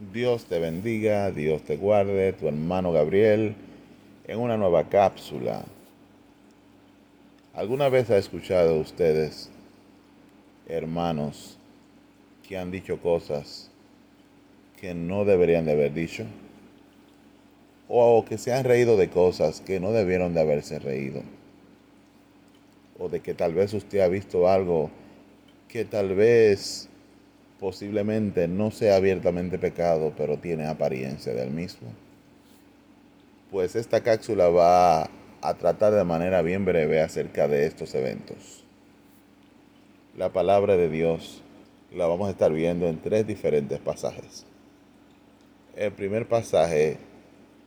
Dios te bendiga, Dios te guarde, tu hermano Gabriel, en una nueva cápsula. ¿Alguna vez ha escuchado ustedes, hermanos, que han dicho cosas que no deberían de haber dicho? O que se han reído de cosas que no debieron de haberse reído. O de que tal vez usted ha visto algo que tal vez posiblemente no sea abiertamente pecado, pero tiene apariencia del mismo. Pues esta cápsula va a tratar de manera bien breve acerca de estos eventos. La palabra de Dios la vamos a estar viendo en tres diferentes pasajes. El primer pasaje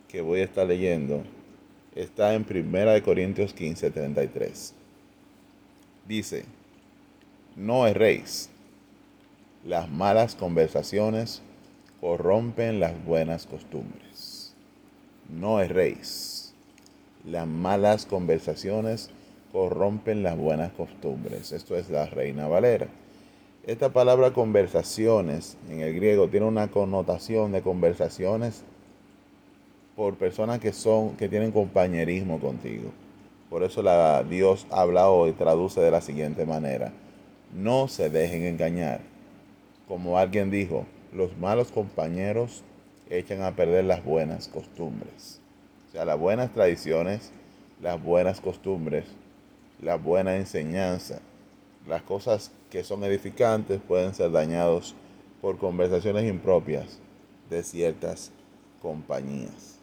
que voy a estar leyendo está en 1 Corintios 15, 33. Dice, no erréis las malas conversaciones corrompen las buenas costumbres. No erréis. Las malas conversaciones corrompen las buenas costumbres. Esto es la Reina Valera. Esta palabra conversaciones en el griego tiene una connotación de conversaciones por personas que son que tienen compañerismo contigo. Por eso la Dios habla hoy traduce de la siguiente manera: No se dejen engañar como alguien dijo, los malos compañeros echan a perder las buenas costumbres. O sea, las buenas tradiciones, las buenas costumbres, la buena enseñanza, las cosas que son edificantes pueden ser dañados por conversaciones impropias de ciertas compañías.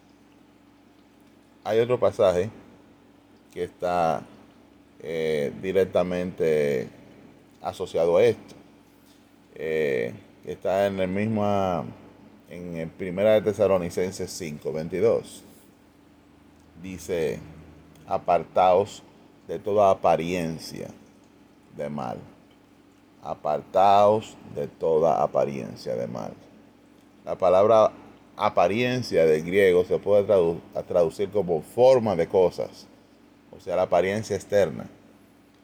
Hay otro pasaje que está eh, directamente asociado a esto eh, está en el mismo, en el Primera de Tesalonicenses 5, 22. Dice, apartaos de toda apariencia de mal. Apartaos de toda apariencia de mal. La palabra apariencia del griego se puede traducir como forma de cosas, o sea, la apariencia externa.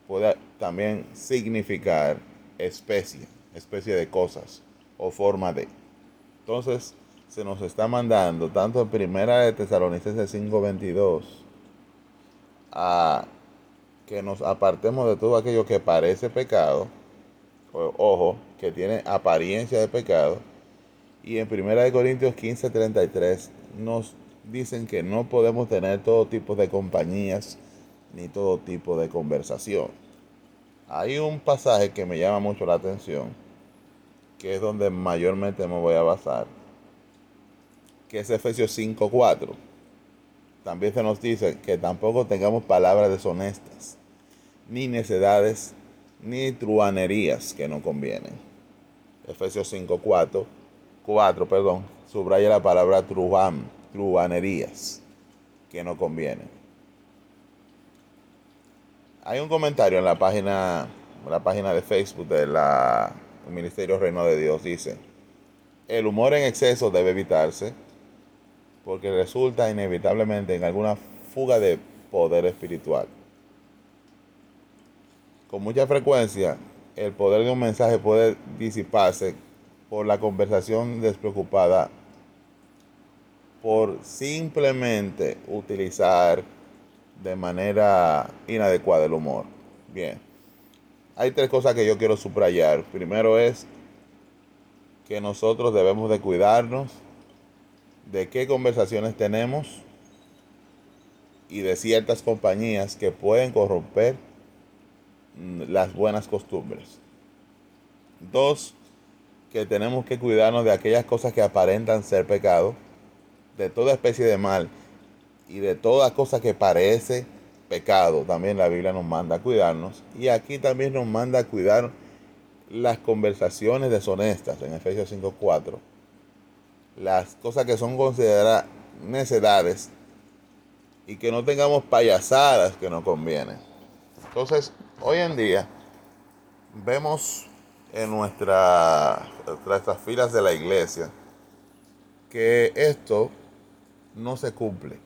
Puede también significar especie especie de cosas o forma de. Entonces, se nos está mandando, tanto en primera de Tesalonicenses 5:22, a que nos apartemos de todo aquello que parece pecado, ojo, que tiene apariencia de pecado, y en primera de Corintios 15:33 nos dicen que no podemos tener todo tipo de compañías ni todo tipo de conversación. Hay un pasaje que me llama mucho la atención que es donde mayormente me voy a basar, que es Efesios 5.4. También se nos dice que tampoco tengamos palabras deshonestas, ni necedades, ni truanerías que no convienen. Efesios 5.4, 4, perdón, subraya la palabra truan, truanerías que no convienen. Hay un comentario en la página, en la página de Facebook de la el Ministerio Reino de Dios dice, el humor en exceso debe evitarse porque resulta inevitablemente en alguna fuga de poder espiritual. Con mucha frecuencia, el poder de un mensaje puede disiparse por la conversación despreocupada, por simplemente utilizar de manera inadecuada el humor. Bien hay tres cosas que yo quiero subrayar. Primero es que nosotros debemos de cuidarnos de qué conversaciones tenemos y de ciertas compañías que pueden corromper las buenas costumbres. Dos, que tenemos que cuidarnos de aquellas cosas que aparentan ser pecado, de toda especie de mal y de toda cosa que parece pecado. También la Biblia nos manda a cuidarnos. Y aquí también nos manda a cuidar las conversaciones deshonestas en Efesios 5.4. Las cosas que son consideradas necedades y que no tengamos payasadas que no convienen. Entonces, hoy en día vemos en nuestra, nuestras filas de la iglesia que esto no se cumple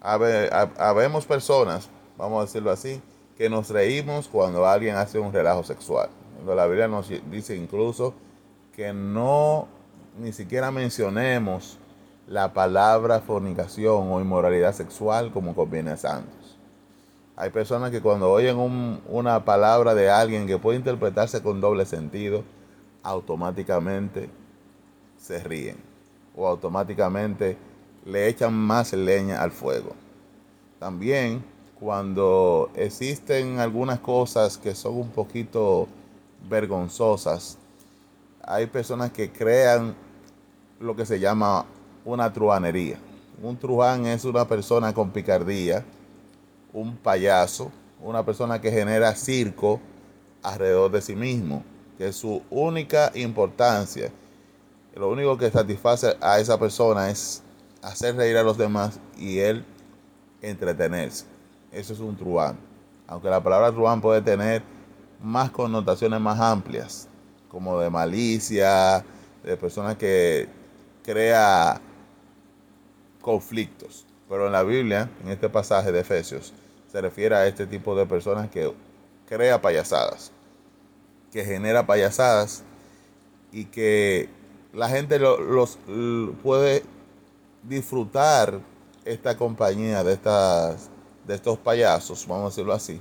habemos personas, vamos a decirlo así, que nos reímos cuando alguien hace un relajo sexual. La Biblia nos dice incluso que no ni siquiera mencionemos la palabra fornicación o inmoralidad sexual como conviene a santos. Hay personas que cuando oyen una palabra de alguien que puede interpretarse con doble sentido, automáticamente se ríen o automáticamente le echan más leña al fuego. También cuando existen algunas cosas que son un poquito vergonzosas, hay personas que crean lo que se llama una truanería. Un truán es una persona con picardía, un payaso, una persona que genera circo alrededor de sí mismo, que su única importancia, lo único que satisface a esa persona es hacer reír a los demás y él entretenerse. Eso es un truán. Aunque la palabra truán puede tener más connotaciones más amplias, como de malicia, de personas que crea conflictos. Pero en la Biblia, en este pasaje de Efesios, se refiere a este tipo de personas que crea payasadas, que genera payasadas y que la gente los puede disfrutar esta compañía de estas de estos payasos, vamos a decirlo así,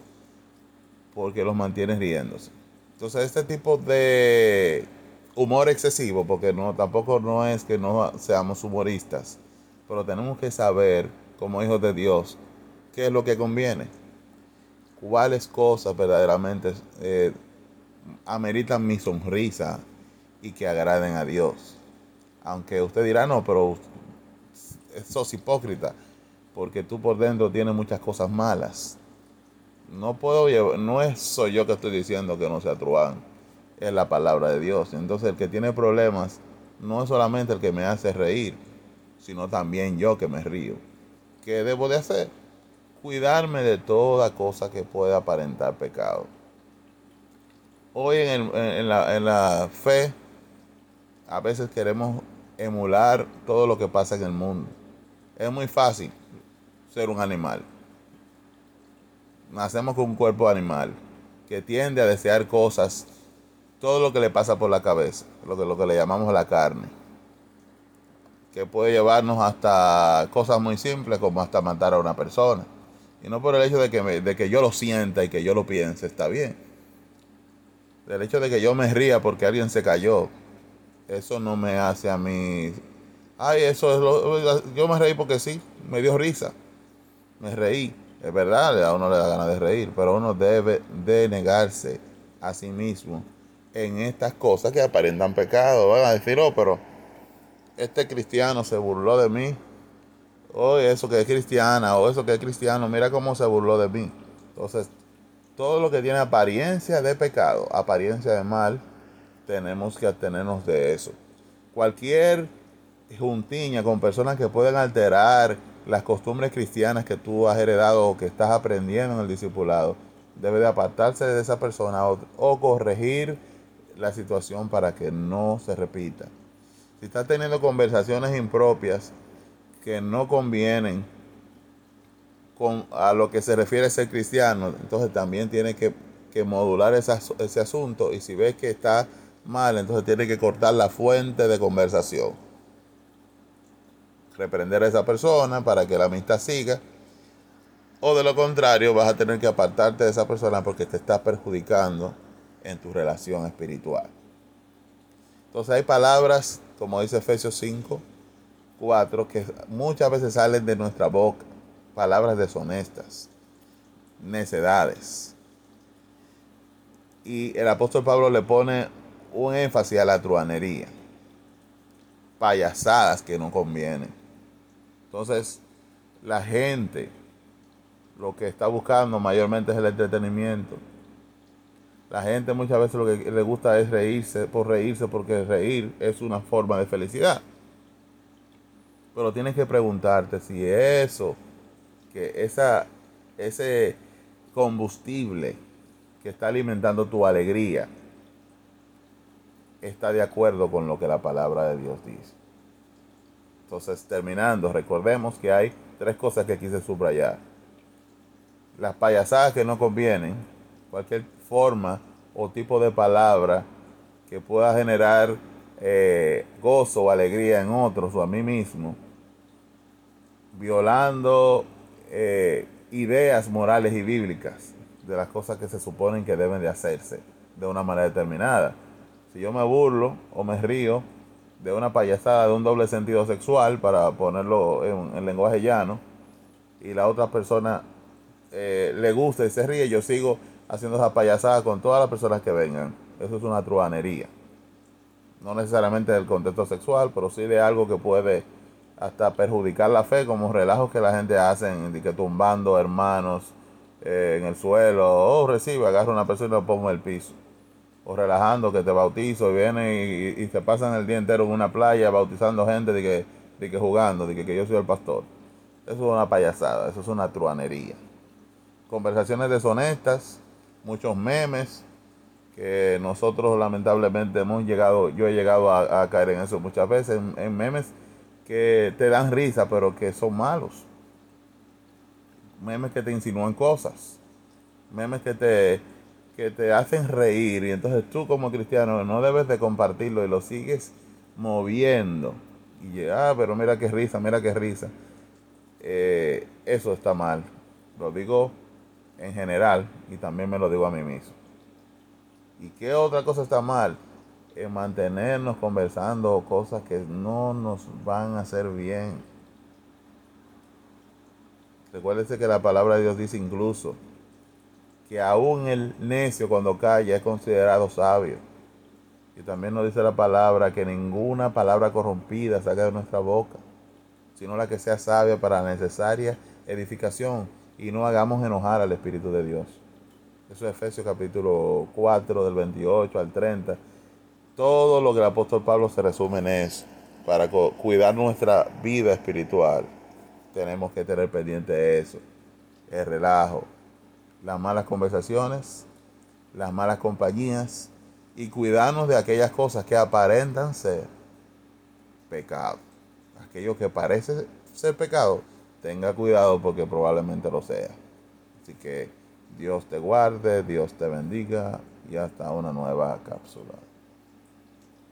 porque los mantiene riéndose. Entonces, este tipo de humor excesivo, porque no tampoco no es que no seamos humoristas, pero tenemos que saber, como hijos de Dios, qué es lo que conviene, cuáles cosas verdaderamente eh, ameritan mi sonrisa y que agraden a Dios. Aunque usted dirá, no, pero sos hipócrita, porque tú por dentro tienes muchas cosas malas. No puedo llevar, no soy yo que estoy diciendo que no sea truán, es la palabra de Dios. Entonces el que tiene problemas no es solamente el que me hace reír, sino también yo que me río. ¿Qué debo de hacer? Cuidarme de toda cosa que pueda aparentar pecado. Hoy en, la, en la fe, a veces queremos emular todo lo que pasa en el mundo. Es muy fácil ser un animal. Nacemos con un cuerpo animal que tiende a desear cosas, todo lo que le pasa por la cabeza, lo que, lo que le llamamos la carne que puede llevarnos hasta cosas muy simples como hasta matar a una persona. Y no por el hecho de que, de que yo lo sienta y que yo lo piense, está bien. El hecho de que yo me ría porque alguien se cayó, eso no me hace a mí... Ay, eso es lo... Yo me reí porque sí, me dio risa. Me reí. Es verdad, a uno le da ganas de reír, pero uno debe de negarse a sí mismo en estas cosas que aparentan pecado. Van a decir, oh, pero este cristiano se burló de mí, o eso que es cristiana, o eso que es cristiano, mira cómo se burló de mí. Entonces, todo lo que tiene apariencia de pecado, apariencia de mal, tenemos que atenernos de eso. Cualquier juntiña con personas que pueden alterar las costumbres cristianas que tú has heredado o que estás aprendiendo en el discipulado, debe de apartarse de esa persona o, corregir la situación para que no se repita si está teniendo conversaciones impropias que no convienen con, a lo que se refiere a ser cristiano, entonces también tiene que, modular ese asunto y si ves que está mal, entonces tiene que cortar la fuente de conversación. Reprender a esa persona para que la amistad siga. O de lo contrario, vas a tener que apartarte de esa persona porque te está perjudicando en tu relación espiritual. Entonces hay palabras como dice Efesios 5, 4, que muchas veces salen de nuestra boca palabras deshonestas, necedades. Y el apóstol Pablo le pone un énfasis a la truanería, payasadas que no convienen. Entonces, la gente lo que está buscando mayormente es el entretenimiento la gente muchas veces lo que le gusta es reírse por reírse porque reír es una forma de felicidad. Pero tienes que preguntarte si eso, que esa, ese combustible que está alimentando tu alegría está de acuerdo con lo que la palabra de Dios dice. Entonces, terminando, recordemos que hay tres cosas que quise subrayar. Las payasadas que no convienen, cualquier forma o tipo de palabra que pueda generar eh, gozo o alegría en otros o a mí mismo, violando eh, ideas morales y bíblicas de las cosas que se suponen que deben de hacerse de una manera determinada. Si yo me burlo o me río de una payasada de un doble sentido sexual, para ponerlo en, lenguaje llano, y la otra persona eh, le gusta y se ríe, yo sigo haciendo esa payasada con todas las personas que vengan. Eso es una truanería. No necesariamente del contexto sexual, pero sí de algo que puede hasta perjudicar la fe, como relajos que la gente hace, que tumbando hermanos eh, en el suelo, o oh, recibe, agarra una persona y lo pongo en el piso o relajando que te bautizo y viene y, se pasan el día entero en una playa bautizando gente de que, de que jugando, de que, que yo soy el pastor. Eso es una payasada, eso es una truanería. Conversaciones deshonestas, muchos memes, que nosotros lamentablemente hemos llegado, yo he llegado a, caer en eso muchas veces, en memes que te dan risa, pero que son malos. Memes que te insinúan cosas. Memes que te, que te hacen reír y entonces tú como cristiano no debes de compartirlo y lo sigues moviendo. Y ah, pero mira qué risa, mira qué risa. Eh, eso está mal. Lo digo en general y también me lo digo a mí mismo. ¿Y qué otra cosa está mal? En mantenernos conversando cosas que no nos van a hacer bien. Recuérdese que la palabra de Dios dice incluso que aún el necio cuando calla es considerado sabio. Y también nos dice la palabra que ninguna palabra corrompida salga de nuestra boca, sino la que sea sabia para la necesaria edificación y no hagamos enojar al Espíritu de Dios. Eso es Efesios capítulo 4 del 28 al 30. Todo lo que el apóstol Pablo se resume en eso. Para cuidar nuestra vida espiritual tenemos que tener pendiente de eso. El relajo, las malas conversaciones, las malas compañías y cuidarnos de aquellas cosas que aparentan ser pecado. Aquello que parece ser pecado, tenga cuidado porque probablemente lo sea. Así que Dios te guarde, Dios te bendiga y hasta una nueva cápsula.